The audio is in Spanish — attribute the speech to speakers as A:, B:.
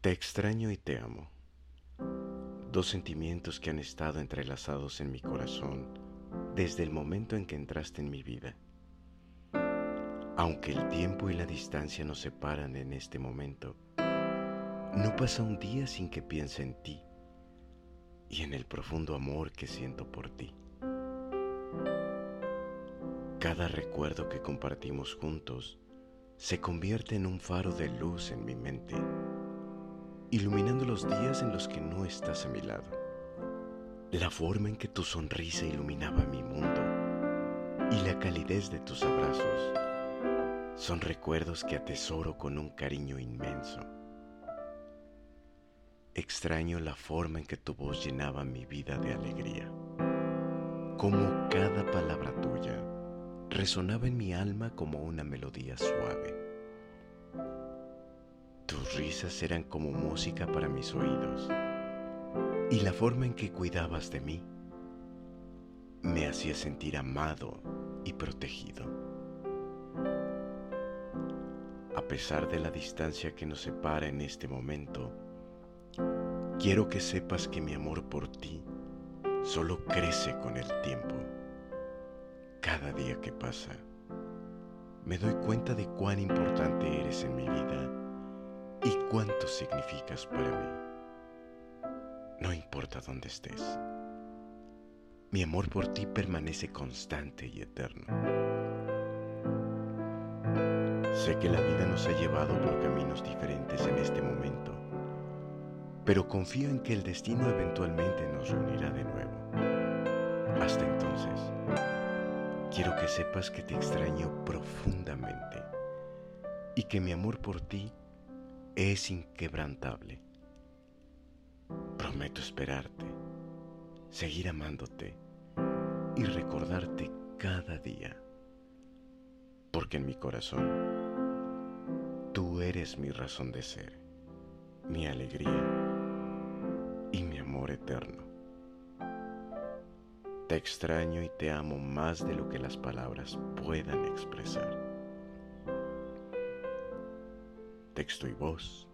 A: Te extraño y te amo. Dos sentimientos que han estado entrelazados en mi corazón desde el momento en que entraste en mi vida. Aunque el tiempo y la distancia nos separan en este momento, no pasa un día sin que piense en ti y en el profundo amor que siento por ti. Cada recuerdo que compartimos juntos se convierte en un faro de luz en mi mente, iluminando los días en los que no estás a mi lado. La forma en que tu sonrisa iluminaba mi mundo y la calidez de tus abrazos son recuerdos que atesoro con un cariño inmenso. Extraño la forma en que tu voz llenaba mi vida de alegría, como cada palabra tuya resonaba en mi alma como una melodía suave. Tus risas eran como música para mis oídos y la forma en que cuidabas de mí me hacía sentir amado y protegido. A pesar de la distancia que nos separa en este momento, quiero que sepas que mi amor por ti solo crece con el tiempo cada día que pasa, me doy cuenta de cuán importante eres en mi vida y cuánto significas para mí. No importa dónde estés, mi amor por ti permanece constante y eterno. Sé que la vida nos ha llevado por caminos diferentes en este momento, pero confío en que el destino eventualmente nos reunirá de nuevo. Hasta entonces, Quiero que sepas que te extraño profundamente y que mi amor por ti es inquebrantable. Prometo esperarte, seguir amándote y recordarte cada día, porque en mi corazón tú eres mi razón de ser, mi alegría y mi amor eterno. Te extraño y te amo más de lo que las palabras puedan expresar. Texto y voz,